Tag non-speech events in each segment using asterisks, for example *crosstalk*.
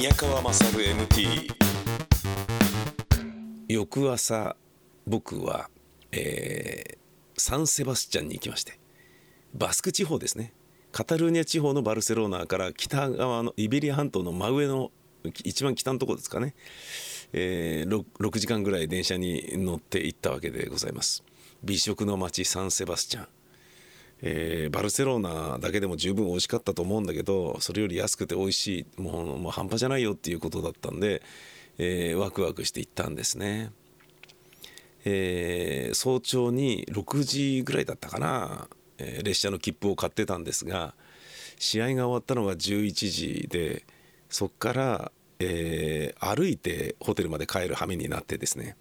宮川勝 MT 翌朝僕は、えーサンセバスチャンに行きまして。バスク地方ですね。カタルーニャ地方のバルセロナから北側のイベリア半島の真上の一番北のとこですかね、えー 6, 6時間ぐらい電車に乗って行ったわけでございます。美食の街サンセバスチャン。えーバルセロナだけでも十分美味しかったと思うんだけどそれより安くて美味しいもうもう半端じゃないよっていうことだったんで、えーワクワクして行ったんですね、えー早朝に6時ぐらいだったかな、え列車の切符を買ってたんですが試合が終わったのが11時でそっから、え歩いてホテルまで帰る羽目になってですね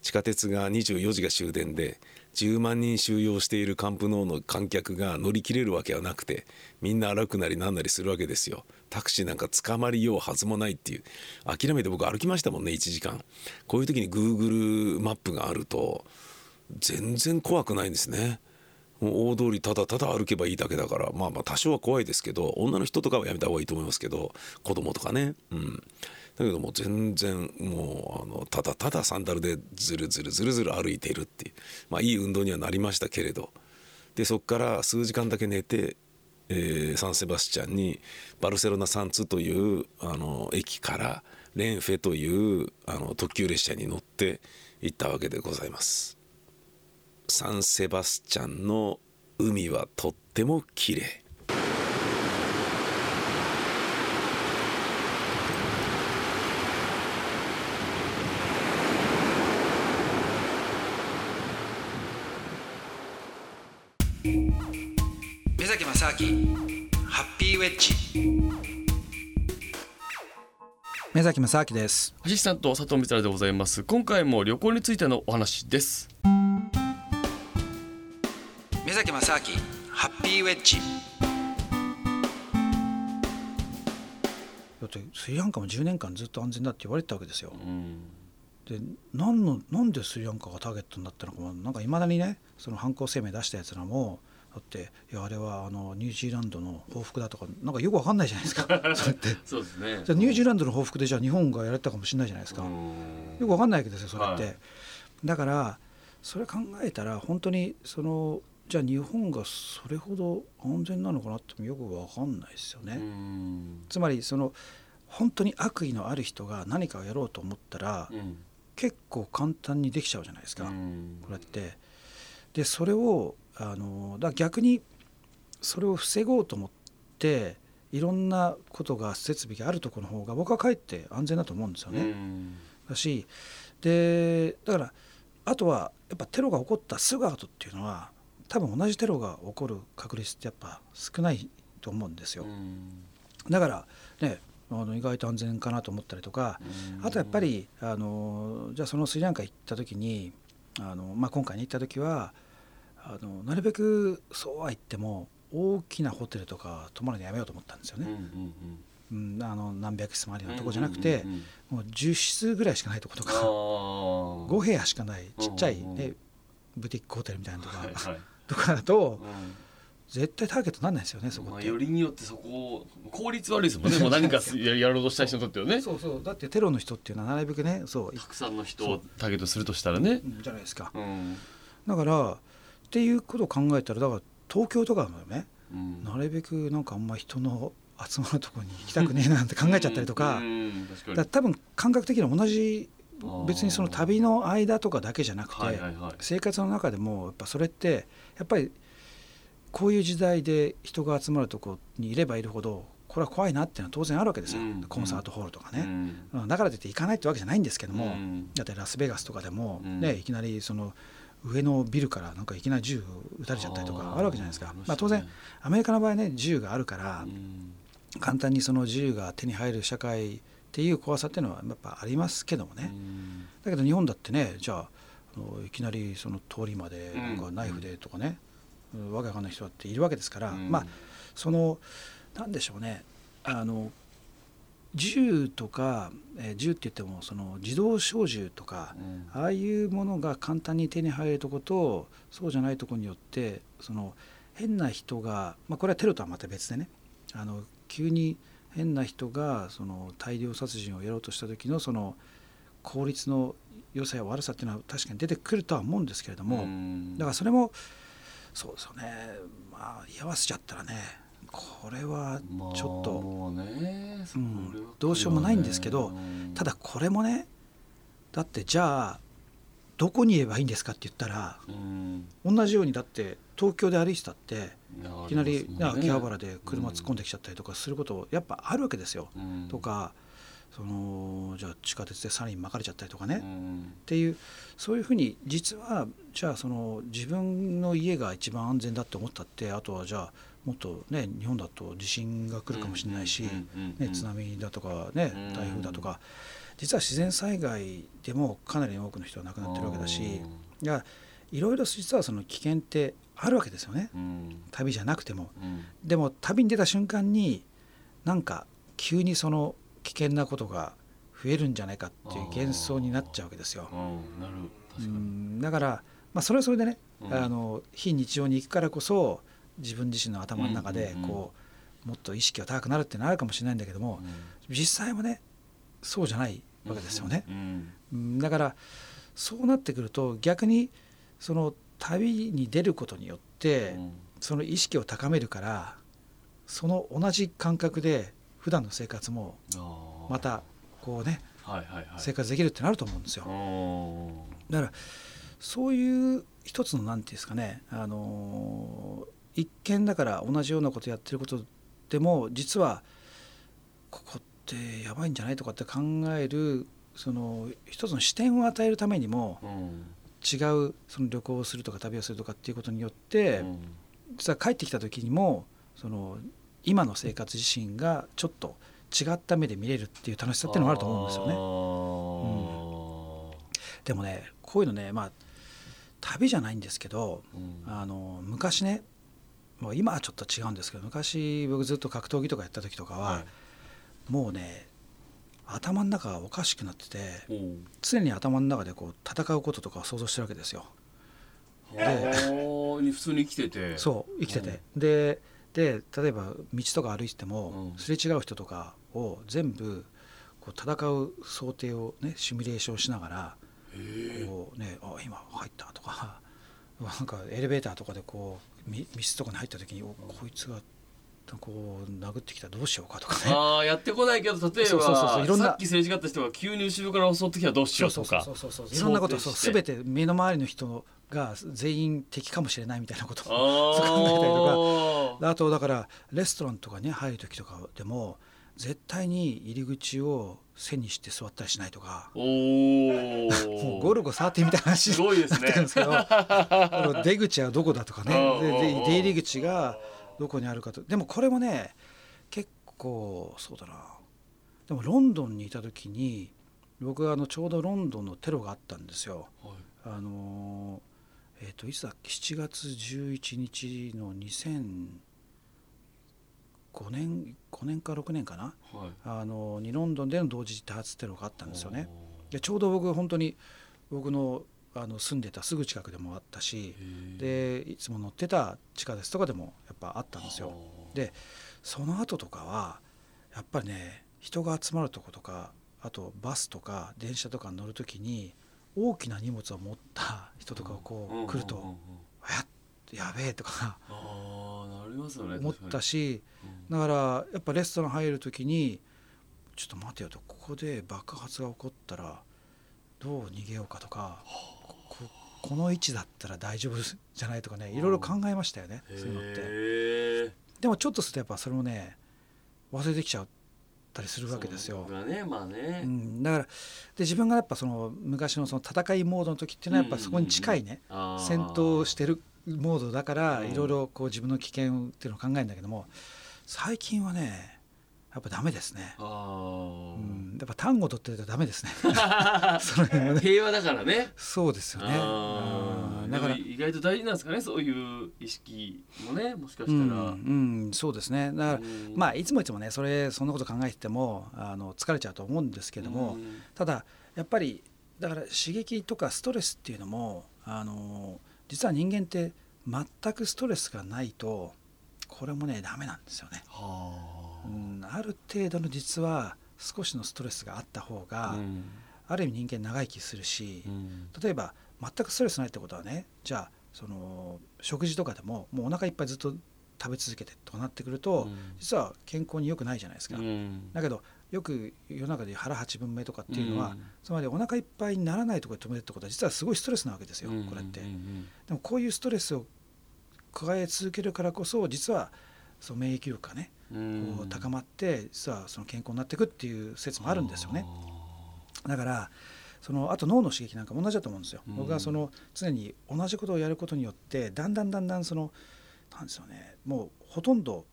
地下鉄が24時が終電で10万人収容しているカンプノーの観客が乗り切れるわけはなくてみんな歩くなりなんなりするわけですよ。タクシーなんか捕まりようはずもないっていう。諦めて僕歩きましたもんね1時間。こういう時に Google マップがあると全然怖くないんですね。大通りただただ歩けばいいだけだから。まあまあ多少は怖いですけど女の人とかはやめた方がいいと思いますけど子供とかね。うん。だけども全然もうあのただただサンダルでずるずるずるずる歩いているっていうまあいい運動にはなりましたけれどでそこから数時間だけ寝て、えーサンセバスチャンにバルセロナサンツというあの駅からレンフェというあの特急列車に乗って行ったわけでございます。サンセバスチャンの海はとっても綺麗目崎正明ハッピーウェッジ。目崎正明です。アシスタント佐藤光でございます。今回も旅行についてのお話です。目崎正明ハッピーウェッジ。だってスリランカも10年間ずっと安全だって言われてたわけですよ。うんで何のなんでスリランカがターゲットになったのかもなんかいまだにねその犯行声明出したやつらもだっていやあれはあのニュージーランドの報復だとかなんかよくわかんないじゃないですか。*laughs* それって。そうですね。じゃあニュージーランドの報復でじゃあ日本がやられたかもしれないじゃないですか、よくわかんないわけですよそれって、はい。だからそれ考えたら本当にそのじゃあ日本がそれほど安全なのかなってもよくわかんないですよね、うん。つまりその本当に悪意のある人が何かをやろうと思ったら、うん結構簡単にできちゃうじゃないですか、うん。これって。でそれをあのだから逆にそれを防ごうと思っていろんなことが設備があるところの方が僕はかえって安全だと思うんですよね。うん。だしでだからあとはやっぱテロが起こったすぐ後っていうのは多分同じテロが起こる確率ってやっぱ少ないと思うんですよ。だからねあの意外と安全かなと思ったりとかあとやっぱりあのじゃあそのスリランカ行った時にあの、まあ、今回に行った時はあのなるべくそうは言っても大きなホテルとか泊まるのやめようと思ったんですようんうね。ん。うん、あの何百室もあるよううんなとこじゃなくてもう10室ぐらいしかないとことあかー。5部屋しかないちっちゃい、うんうんね、ブティックホテルみたいなとか,、はいはい。とかだとうん絶対ターゲットにならないですよねそこまあ。よりによってそこを効率悪いですもんね。*laughs* もう何かややろうとした人にとってはね。そうそう。だってテロの人っていうのはなるべくね。そう。たくさんの人をターゲットするとしたらね。うんじゃないですか。うん。だからっていうことを考えたらだから東京とかもねうん。なるべくなんかあんま人の集まるところに行きたくねえなんて考えちゃったりとかだ多分感覚的には同じ別にその旅の間とかだけじゃなくて、生活の中でもやっぱそれってやっぱりこういう時代で人が集まるところにいればいるほどこれは怖いなっていうのは当然あるわけですよ、うんコンサートホールとかね、うん。うん。だからといって行かないってわけじゃないんですけども、うん。だってラスベガスとかでも、うん。ねいきなりその上のビルからなんかいきなり銃撃たれちゃったりとかあるわけじゃないですか。まあ、当然アメリカの場合ね銃があるからうん。簡単にその銃が手に入る社会っていう怖さっていうのはやっぱありますけどもね、うん。だけど日本だってねじゃあいきなりその通りまでなんかナイフでとかね、うんわけわかんない人だっているわけですから、うん。まあそのなんでしょうね。あの銃とか、えー銃って言ってもその自動小銃とか、うん。ああいうものが簡単に手に入るとことそうじゃないとこによってその変な人が、まあ、これはテロとはまた別でね。あの急に、変な人がその大量殺人をやろうとした時のその効率の良さや悪さっていうのは確かに出てくるとは思うんですけれども、だからそれもそうですよね。まあ居合わせちゃったらねこれはちょっと、もうねうんどうしようもないんですけどうんただこれもねだってじゃあどこに言えばいいんですかって言ったらうん。同じようにだって東京で歩いてたっていきなり、秋葉原で車突っ込んできちゃったりとかすることやっぱあるわけですよ。うん。とかそのじゃあ地下鉄でサリン巻かれちゃったりとかね、っうん。ていうそういうふうに実はじゃあその自分の家が一番安全だって思ったってあとはじゃあもっとね日本だと地震が来るかもしれないし、ね、津波だとかねうん。台風だとか。実は自然災害でもかなり多くの人が亡くなってるわけだしいやいろいろ実はその危険ってあるわけですよね。うん。旅じゃなくても。うん。でも旅に出た瞬間になんか急にその危険なことが増えるんじゃないかっていう幻想になっちゃうわけですよ。うんだから、まあ、それはそれでね、うん。あの非日常に行くからこそ自分自身の頭の中でうんうんうん。こうもっと意識が高くなるっていうのはあるかもしれないんだけども実際はねそうじゃないわけですよね。うん。うんだからそうなってくると逆にその旅に出ることによって、うん。その意識を高めるからその同じ感覚で普段の生活もまたこうねはいはいはい。生活できるってなると思うんですよ。うん。だからそういう一つの何て言うんですかねあのー一見だから同じようなことやってることでも実はここってやばいんじゃないとかって考えるその一つの視点を与えるためにもうん。違うその旅行をするとか旅をするとかっていうことによって、うん。実は帰ってきた時にもその今の生活自身がちょっと違った目で見れるっていう楽しさっていうのがあると思うんですよね。でもねこういうのねまあ旅じゃないんですけどうん。あの昔ねもう今はちょっと違うんですけど昔僕ずっと格闘技とかやった時とかは、はい。もうね頭の中がおかしくなってておう。常に頭の中でこう戦うこととかを想像してるわけですよ。はー。普通に生きてて。そう生きてて、でで例えば道とか歩いてても、うん。すれ違う人とかを全部こう戦う想定をねシミュレーションしながらこうねあ今入ったとか *laughs* なんかエレベーターとかでこうみ密室とかに入った時に、おこいつがこう殴ってきたらどうしようかとかね。ああやってこないけど例えそうそうそうそういろんなばさっきすれ違った人が急に後ろから襲ってきたらどうしようとか。そうそうそうそういろんなことをそう全て目の周りの人が全員敵かもしれないみたいなことを考えたりとあとだからレストランとかに入る時とかでも絶対に入り口を背にして座ったりしないとかおもゴルゴ13みたいな話すごいですねになってるんですけどこの出口はどこだとかねでで出入り口がどこにあるかと。でもこれもね結構そうだな。でもロンドンにいた時に僕はあのちょうどロンドンのテロがあったんですよ。はい。あのーえっ、といつだっけ？7月11日の2005年5年か6年かな？はい。あのにロンドンでの同時多発テロがあったんですよね。でちょうど僕本当に僕のあの住んでたすぐ近くでもあったしでいつも乗ってた地下鉄とかでもやっぱあったんですよ。でその後とかはやっぱりね人が集まるとことかあとバスとか電車とかに乗る時に大きな荷物を持った人とかがこう来ると「ややべえ」とかああなりますよね思ったししだからやっぱレストラン入る時にちょっと待てよとここで爆発が起こったらどう逃げようかとかここの位置だったら大丈夫じゃないとかねいろいろ考えましたよねそういうのって。でもちょっとするとやっぱそれもね忘れてきちゃったりするわけですよ。ねまあね。うん、だからで自分がやっぱその昔のその戦いモードの時っていうのはやっぱそこに近いね、戦闘してるモードだからうん。いろいろこう自分の危険っていうのを考えるんだけども最近はねやっぱダメですね。あうーん、やっぱ単語取ってるとダメですね。*laughs* その辺はね。平和だからねそうですよね。だから意外と大事なんですかねそういう意識もねもしかしうん、たらうん、そうですね。だからうんまあいつもいつもねそれそんなこと考えててもあの疲れちゃうと思うんですけども、うんただやっぱりだから刺激とかストレスっていうのもあの実は人間って全くストレスがないとこれもねダメなんですよね。はうん、ある程度の実は少しのストレスがあった方が、うん。ある意味人間長生きするし、うん。例えば全くストレスないってことはねじゃあその食事とかでももうお腹いっぱいずっと食べ続けてとかなってくると、実は健康に良くないじゃないですか。うん。だけどよく世の中で腹八分目とかっていうのは、うん。つまりお腹いっぱいにならないところで止めるってことは実はすごいストレスなわけですよ、これって。うん。でもこういうストレスを加え続けるからこそ実はその免疫力がねうんこう高まって実はその健康になっていくっていう説もあるんですよね。だからそのあと脳の刺激なんかも同じだと思うんですよ。うん僕はその常に同じことをやることによってだんだんだんだんそのなんですよねもうほとんど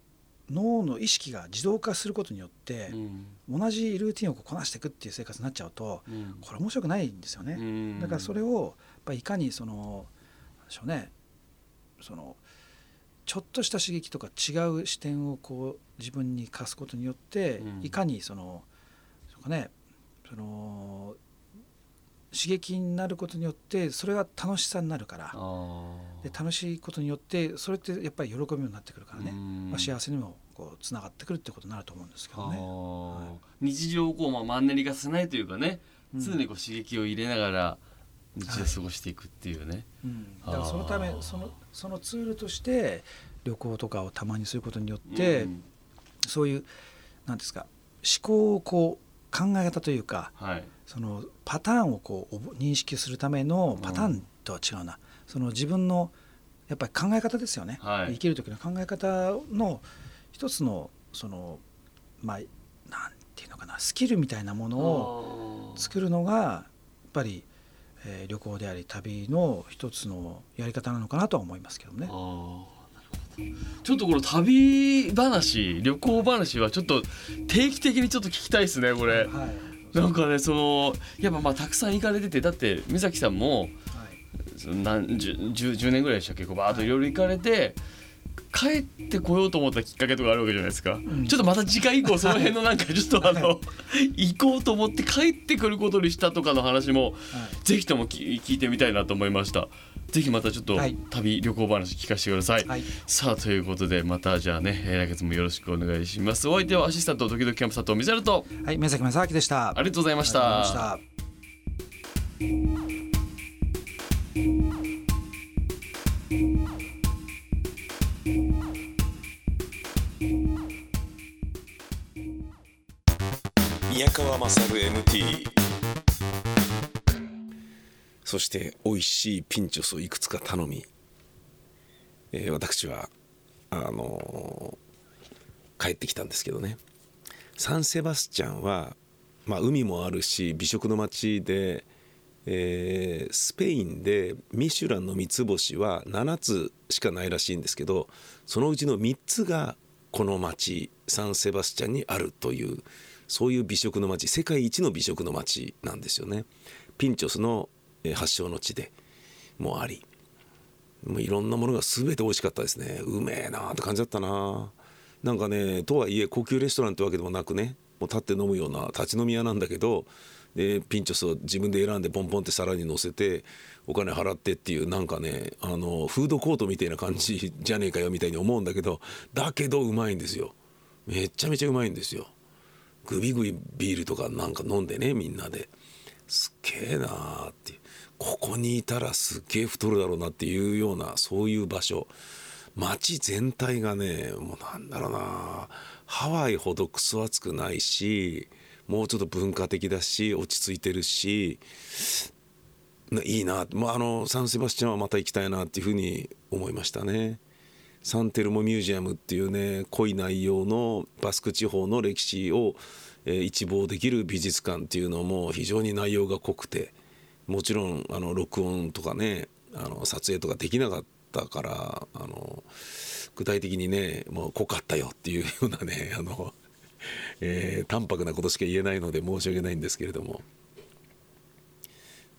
脳の意識が自動化することによってう、ん同じルーティンをこなしていくっていう生活になっちゃうとうんこれ面白くないんですよね。うんだからそれをやっぱりいかにそのでしょうねそのちょっとした刺激とか違う視点をこう自分に課すことによって、うん。いかにそのそねその刺激になることによってそれが楽しさになるから。あで楽しいことによってそれってやっぱり喜びになってくるからね、うん。まあ、幸せにもこうつながってくるってことになると思うんですけどね。はい。日常をこうまあマンネリ化しないというかね、うん。常にこう刺激を入れながら日常を過ごしていくっていうね、うん、だからそのためそのそのツールとして旅行とかをたまにすることによって、うんそういうなんですか思考をこう考え方というかはい。そのパターンをこう覚認識するためのパターンとは違うな、その自分のやっぱり考え方ですよね、はい。生きる時の考え方の一つのそのまあなんていうのかなスキルみたいなものを作るのがやっぱり、えー旅行であり旅の一つのやり方なのかなとは思いますけどね。ちょっとこの旅話旅行話はちょっと定期的にちょっと聞きたいですねこれ。はい。なんかねそのやっぱまあたくさん行かれててだって水崎さんも何十十10年ぐらいでしたっけ？こうバーッといろいろ行かれて帰ってこようと思ったきっかけとかあるわけじゃないですか、ん。ちょっとまた次回以降その辺のなんか *laughs* ちょっとあの行こうと思って帰ってくることにしたとかの話もはい。ぜひともき聞いてみたいなと思いました。ぜひまたちょっとはい。旅旅行話聞かせてください、はい。さあということでまたじゃあねえー来月もよろしくお願いします。お相手はアシスタント時々キャンプ佐藤美猿とはい、宮崎正明でした。ありがとうございましありがとうございたました。宮川勝 MT そして美味しいピンチョスをいくつか頼み、えー私はあのー帰ってきたんですけどね。サンセバスチャンは、まあ、海もあるし美食の街で、えースペインでミシュランの三つ星は7つしかないらしいんですけどそのうちの3つがこの町サンセバスチャンにあるというそういう美食の街世界一の美食の街なんですよね。ピンチョスの発祥の地でもありもういろんなものが全て美味しかったですね。うめえなって感じだったな。なんかねとはいえ高級レストランってわけでもなくねもう立って飲むような立ち飲み屋なんだけどでピンチョスを自分で選んでポンポンって皿に乗せてお金払ってっていうなんかねあのフードコートみたいな感じじゃねえかよみたいに思うんだけどだけどうまいんですよ。めちゃめちゃうまいんですよ。グビグビビールとかなんか飲んでねみんなで。すっげえなーって。ここにいたらすっげえ太るだろうなっていうようなそういう場所。街全体がねもうなんだろうなハワイほどクソ暑くないしもうちょっと文化的だし落ち着いてるしいいな、まあ、あのサンセバスチャンはまた行きたいなっていうふうに思いましたね。サンテルモミュージアムっていうね濃い内容のバスク地方の歴史を、え一望できる美術館っていうのも非常に内容が濃くてもちろんあの録音とかねあの撮影とかできなかったからあの具体的にねもう濃かったよっていうようなね *laughs* あの、えー淡白なことしか言えないので申し訳ないんですけれども。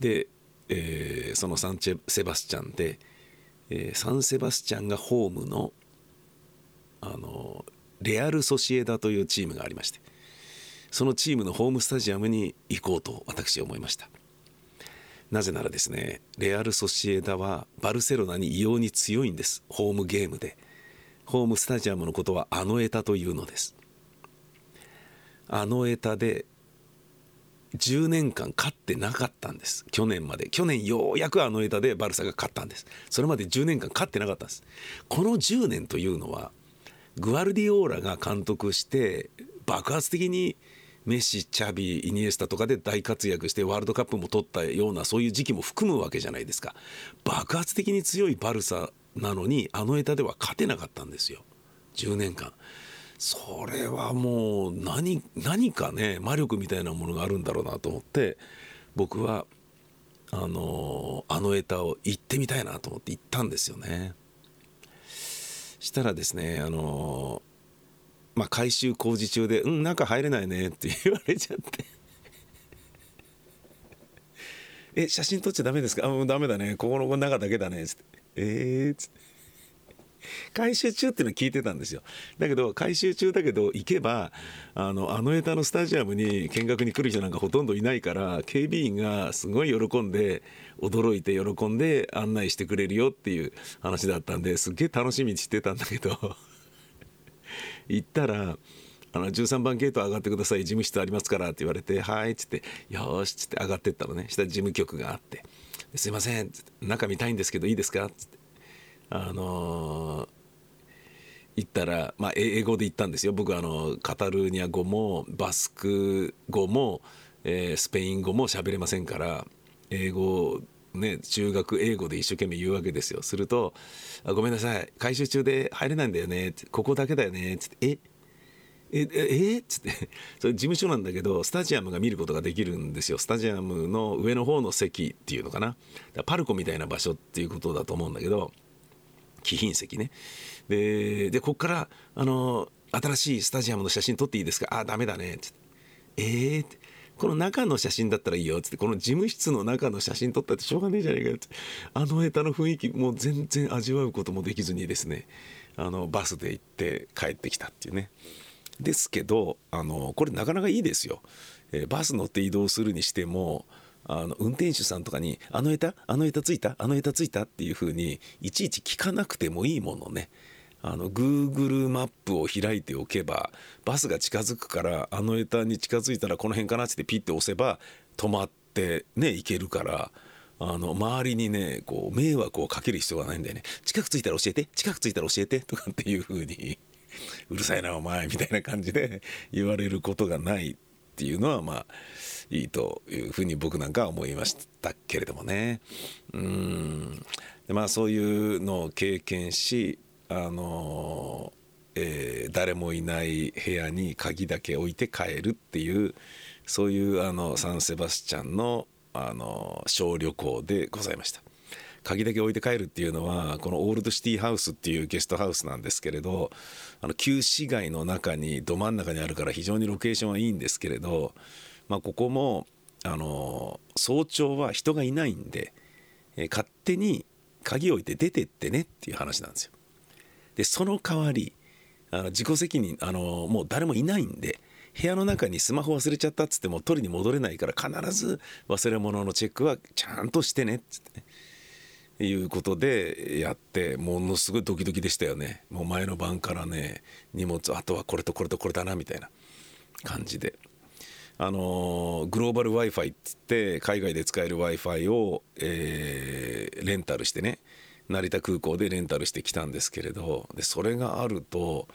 で、えーそのサンチェセバスチャンで、えーサンセバスチャンがホームのあのレアル・ソシエダというチームがありましてそのチームのホームスタジアムに行こうと私は思いました。なぜならですねレアル・ソシエダはバルセロナに異様に強いんです。ホームゲームで。ホームスタジアムのことはアノエタというのです。あのエタで10年間勝ってなかったんです。去年まで。去年ようやくあのエタでバルサが勝ったんです。それまで10年間勝ってなかったんです。この10年というのはグアルディオーラが監督して爆発的にメッシチャビイニエスタとかで大活躍してワールドカップも取ったようなそういう時期も含むわけじゃないですか。爆発的に強いバルサなのにあのエタでは勝てなかったんですよ。10年間。それはもう何何かね魔力みたいなものがあるんだろうなと思って僕はあのあのエタを行ってみたいなと思って行ったんですよね。したらですねあのまあ改修工事中で「うん中入れないね」って言われちゃって。*laughs* え写真撮っちゃダメですか？あもうダメだね。ここの中だけだね」つって「えー」っつって。回収中っていうの聞いてたんですよ。だけど回収中だけど行けばあのあのエタのスタジアムに見学に来る人なんかほとんどいないから警備員がすごい喜んで驚いて喜んで案内してくれるよっていう話だったんですっげえ楽しみにしてたんだけど。*laughs* 行ったらあの13番ゲート上がってください事務室ありますからって言われて「はい」っつって「よし」っつって上がってったのね。下事務局があって「すいません」っつって「中見たいんですけどいいですか?」っつって。あの行ったら、まあ、英語で言ったんですよ。僕あのカタルーニャ語もバスク語も、えー、スペイン語も喋れませんから英語ね中学英語で一生懸命言うわけですよ。すると「あごめんなさい。回収中で入れないんだよね」ここだけだよね」つって「え？えええ？っつって。*laughs* それ事務所なんだけどスタジアムが見ることができるんですよ。スタジアムの上の方の席っていうのかな。パルコみたいな場所っていうことだと思うんだけど貴賓席ね。ででこっからあの新しいスタジアムの写真撮っていいですか？あダメだね。って。えー？って。この中の写真だったらいいよ。っつって。この事務室の中の写真撮ったってしょうがねえじゃねえかよ。って。あのネタの雰囲気もう全然味わうこともできずにですね。あのバスで行って帰ってきたっていうね。ですけどあのこれなかなかいいですよ、えー、バス乗って移動するにしてもあの運転手さんとかに「あの枝あの枝ついた？あの枝ついた?」っていうふうにいちいち聞かなくてもいいものね。あの Google マップを開いておけばバスが近づくからあの枝に近づいたらこの辺かなってピッて押せば止まってね行けるからあの周りにねこう迷惑をかける必要がないんだよね。近く着いたら教えて近く着いたら教えてとかっていう風に *laughs* うるさいなお前みたいな感じで言われることがないっていうのはまあいいというふうに僕なんかは思いましたけれどもねうんでまあそういうのを経験しあの、えー、誰もいない部屋に鍵だけ置いて帰るっていうそういうあのサンセバスチャンのあの小旅行でございました。鍵だけ置いて帰るっていうのはこのオールドシティハウスっていうゲストハウスなんですけれどあの旧市街の中にど真ん中にあるから非常にロケーションはいいんですけれど、まあ、ここもあの早朝は人がいないんで、え勝手に鍵置いて出てってねっていう話なんですよ。でその代わりあの自己責任あのもう誰もいないんで部屋の中にスマホ忘れちゃったっつっても取りに戻れないから必ず忘れ物のチェックはちゃんとしてねっつってねいうことでやってものすごいドキドキでしたよねもう前の晩からね荷物あとはこれとこれとこれだなみたいな感じであのグローバル w i f i って言って海外で使える w i f i を、えー、レンタルしてね成田空港でレンタルしてきたんですけれどでそれがあると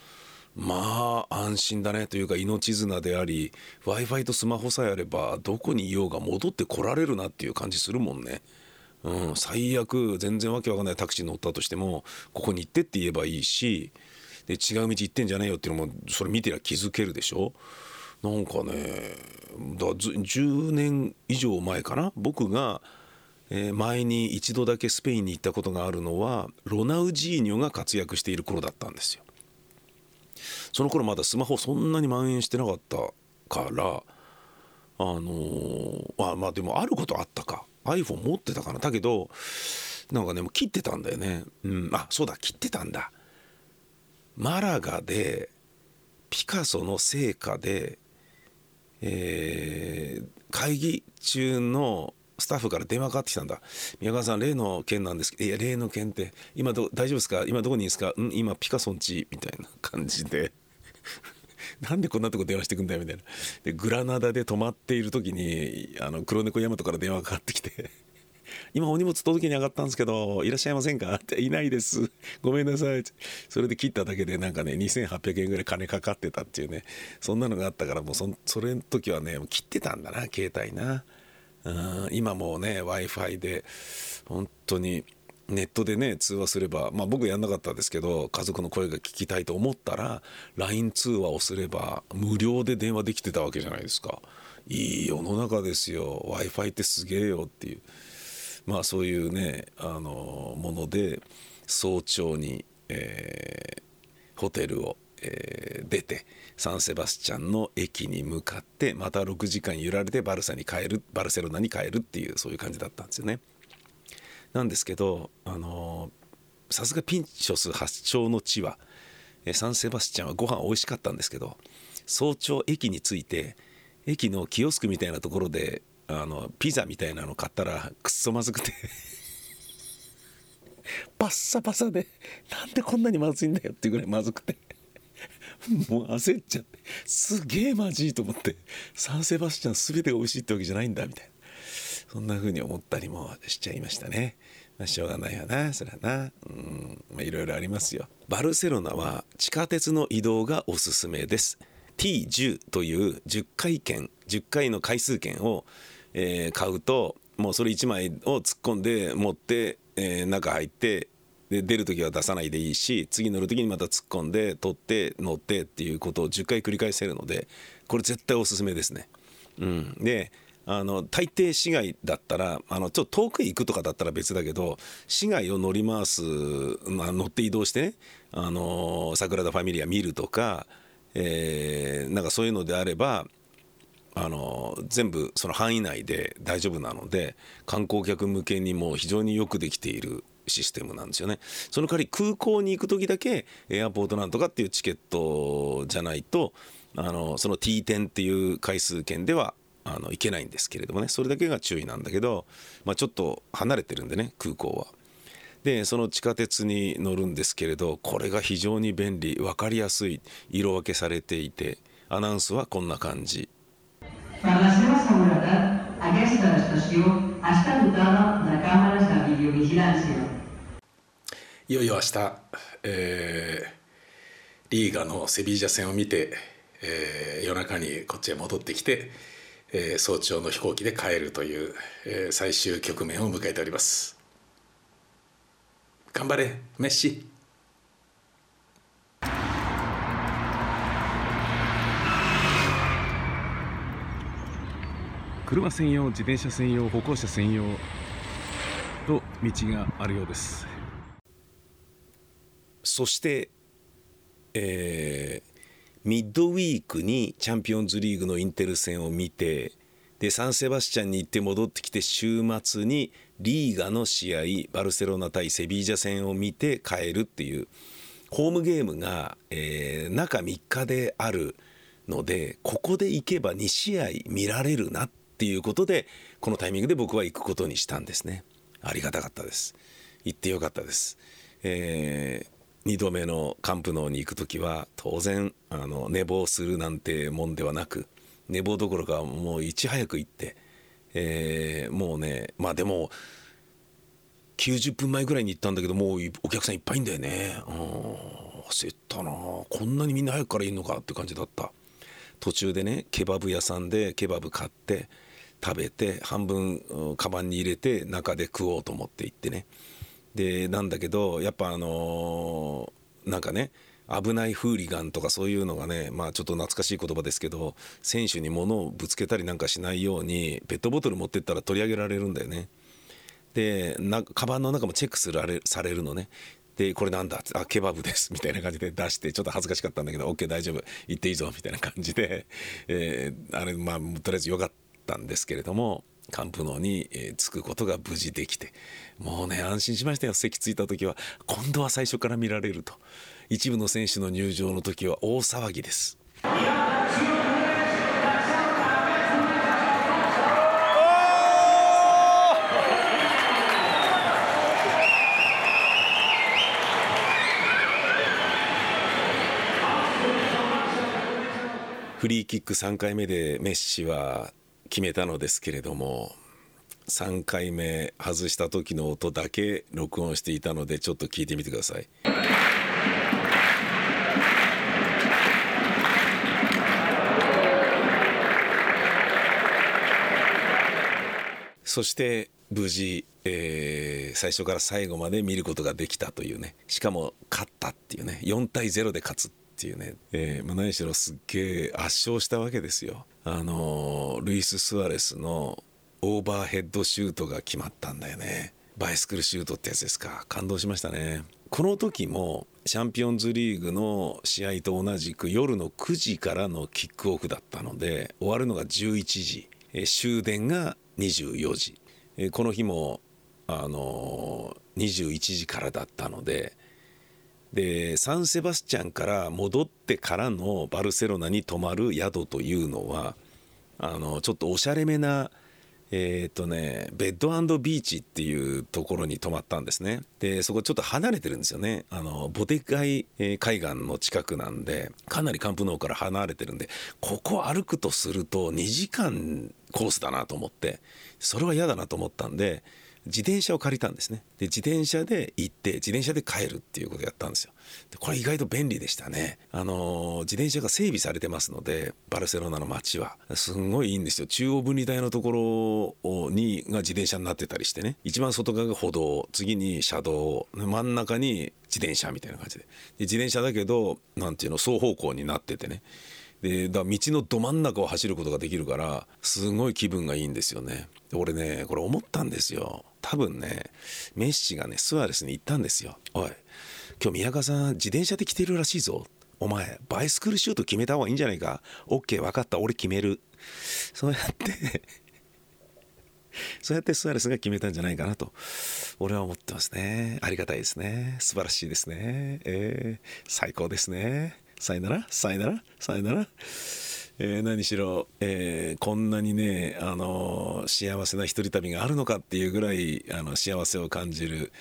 まあ安心だねというか命綱であり w i f i とスマホさえあればどこにいようが戻ってこられるなっていう感じするもんね。うん、最悪全然わけわかんないタクシー乗ったとしてもここに行ってって言えばいいしで違う道行ってんじゃねえよっていうのもそれ見てりゃ気づけるでしょ？なんかねだ10年以上前かな？僕が、えー、前に一度だけスペインに行ったことがあるのはロナウジーニョが活躍している頃だったんですよ。その頃まだスマホそんなに蔓延してなかったからあのー、あまあでもあることあったか。iPhone 持ってたかな？だけどなんかねもう切ってたんだよね。うん。あそうだ。切ってたんだ。マラガでピカソの成果でえー、会議中のスタッフから電話かかってきたんだ。宮川さん例の件なんですけどいや例の件って今ど大丈夫ですか？今どこにいるんですか？ん今ピカソンちみたいな感じで。なんでこんなとこ電話してくんだよみたいな。でグラナダで泊まっている時にあの黒猫大和から電話がかかってきて *laughs* 今お荷物届けに上がったんですけどいらっしゃいませんか？っ *laughs* ていないです。ごめんなさい。それで切っただけでなんかね2800円ぐらい金かかってたっていうね。そんなのがあったからもうそそれの時はね切ってたんだな携帯な。うん今もうね w i f i で本当にネットでね通話すればまあ僕やんなかったですけど家族の声が聞きたいと思ったら LINE 通話をすれば無料で電話できてたわけじゃないですか。いい世の中ですよ。w i f i ってすげえよっていう。まあそういうねあのもので早朝に、えー、ホテルを、えー、出てサンセバスチャンの駅に向かってまた6時間揺られてバルサに帰るバルセロナに帰るっていうそういう感じだったんですよね。なんですけどあのさすがピンチョス発祥の地はサンセバスチャンはご飯美味しかったんですけど早朝駅に着いて駅のキオスクみたいなところであのピザみたいなの買ったらくっそまずくて *laughs* パッサパサでなんでこんなにまずいんだよっていうぐらいまずくてもう焦っちゃってすげえまじいと思ってサンセバスチャン全てが美味しいってわけじゃないんだみたいな。そんな風に思ったりもしちゃいましたね。まあ、しょうがないよなそれはなうんまあいろいろありますよ。バルセロナは地下鉄の移動がおすすめです。T10 という10回券10回の回数券を、えー、買うともうそれ1枚を突っ込んで持って、えー、中入ってで出る時は出さないでいいし次乗る時にまた突っ込んで取って乗ってっていうことを10回繰り返せるのでこれ絶対おすすめですね。うん、であの大抵市街だったらあのちょっと遠くへ行くとかだったら別だけど市街を乗り回す、まあ、乗って移動してねあの桜田ファミリア見るとか、えー、なんかそういうのであればあの全部その範囲内で大丈夫なので観光客向けにも非常によくできているシステムなんですよね。その代わり空港に行く時だけエアポートなんとかっていうチケットじゃないとあのその T10 っていう回数券ではあの行けないんですけれどもねそれだけが注意なんだけど、まあ、ちょっと離れてるんでね空港は。でその地下鉄に乗るんですけれどこれが非常に便利分かりやすい色分けされていてアナウンスはこんな感じ。いよいよ明日、えー、リーガのセビージャ戦を見て、えー、夜中にこっちへ戻ってきてえー、早朝の飛行機で帰るという、えー、最終局面を迎えております。頑張れメッシ。車専用自転車専用歩行者専用と道があるようです。そして、えー、ミッドウィークにチャンピオンズリーグのインテル戦を見てでサンセバスチャンに行って戻ってきて週末にリーガの試合バルセロナ対セビージャ戦を見て帰るっていうホームゲームが、えー、中3日であるのでここで行けば2試合見られるなっていうことでこのタイミングで僕は行くことにしたんですね。ありがたかったです。行ってよかったです、えー2度目のカンプノーに行く時は当然あの寝坊するなんてもんではなく寝坊どころかもういち早く行って、えー、もうねまあでも90分前ぐらいに行ったんだけどもうお客さんいっぱいんだよね。うん焦ったな。こんなにみんな早くからいるのかって感じだった。途中でねケバブ屋さんでケバブ買って食べて半分カバンに入れて中で食おうと思って行ってね。でなんだけどやっぱあのー、なんかね危ないフーリガンとかそういうのがねまあちょっと懐かしい言葉ですけど選手に物をぶつけたりなんかしないようにペットボトル持ってったら取り上げられるんだよね。でなカバンの中もチェックするされるのね。でこれなんだ？ってあケバブです。*laughs* みたいな感じで出してちょっと恥ずかしかったんだけど OK 大丈夫。行っていいぞ。みたいな感じで、えー、あれまあとりあえずよかったんですけれども。カンプノに、え、着くことが無事できてもうね安心しましたよ。席着いた時は今度は最初から見られると。一部の選手の入場の時は大騒ぎです。フリーキック3回目でメッシは決めたのですけれども3回目外した時の音だけ録音していたのでちょっと聞いてみてください。そして無事、えー、最初から最後まで見ることができたというね。しかも勝ったっていうね。4対0で勝つっていうね、えー、何しろすっげえ圧勝したわけですよ。あの、ルイス・スアレスのオーバーヘッドシュートが決まったんだよね。バイスクルシュートってやつですか感動しましたね。この時もチャンピオンズリーグの試合と同じく夜の9時からのキックオフだったので終わるのが11時、え終電が24時、えこの日もあの21時からだったのででサンセバスチャンから戻ってからのバルセロナに泊まる宿というのはあのちょっとおしゃれめなえっ、ー、とねベッドビーチっていうところに泊まったんですね。でそこちょっと離れてるんですよね。あのボテガイ、海岸の近くなんでかなりカンプノーから離れてるんでここ歩くとすると2時間コースだなと思ってそれは嫌だなと思ったんで自転車を借りたんですね。で自転車で行って自転車で帰るっていうことをやったんですよ。でこれ意外と便利でしたね。あの自転車が整備されてますのでバルセロナの街は。すんごいいいんですよ。中央分離帯のところにが自転車になってたりしてね。一番外側が歩道。次に車道。真ん中に自転車みたいな感じで。で自転車だけど何ていうの双方向になっててね。でだ道のど真ん中を走ることができるからすごい気分がいいんですよね。俺ねこれ思ったんですよ。多分ねメッシがねスアレスに行ったんですよ。おい今日宮川さん自転車で来てるらしいぞ。お前バイスクールシュート決めた方がいいんじゃないか。OK 分かった。俺決める。そうやって *laughs* そうやってスアレスが決めたんじゃないかなと。俺は思ってますね。ありがたいですね。素晴らしいですね。えー、最高ですね。さよならさよならさよなら。えー、何しろ、えー、こんなにね、あの幸せな一人旅があるのかっていうぐらいあの幸せを感じる、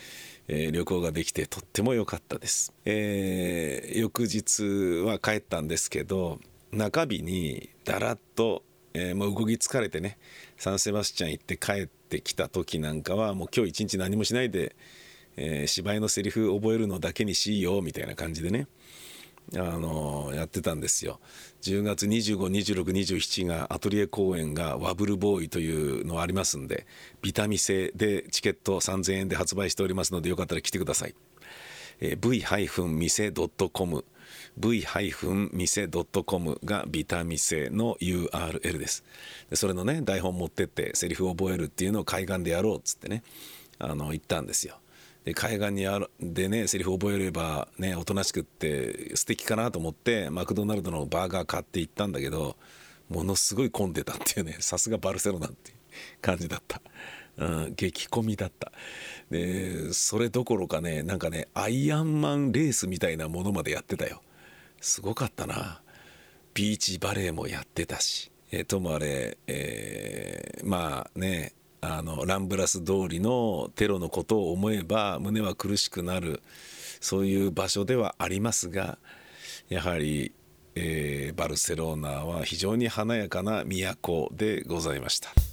え、旅行ができてとっても良かったです、え翌日は帰ったんですけど中日にだらっと、えもう動き疲れてねサンセバスチャン行って帰ってきた時なんかはもう今日一日何もしないで、え芝居のセリフ覚えるのだけにしようみたいな感じでねあのやってたんですよ。10月252627がアトリエ公演がワブルボーイというのありますんでビタミセでチケット3000円で発売しておりますのでよかったら来てください、えー、v-mise.com v-mise.com がビタミセの URL です。でそれのね台本持ってってセリフを覚えるっていうのを海岸でやろうっつってねあの言ったんですよ。海岸にあるでねセリフ覚えればねおとなしくって素敵かなと思ってマクドナルドのバーガー買って行ったんだけどものすごい混んでたっていうねさすがバルセロナっていう感じだった。うん、激混みだった。でそれどころかねなんかねアイアンマンレースみたいなものまでやってたよ。すごかったな。ビーチバレーもやってたし、えともあれ、えー、まあねあのランブラス通りのテロのことを思えば胸は苦しくなるそういう場所ではありますがやはり、えー、バルセロナは非常に華やかな都でございました。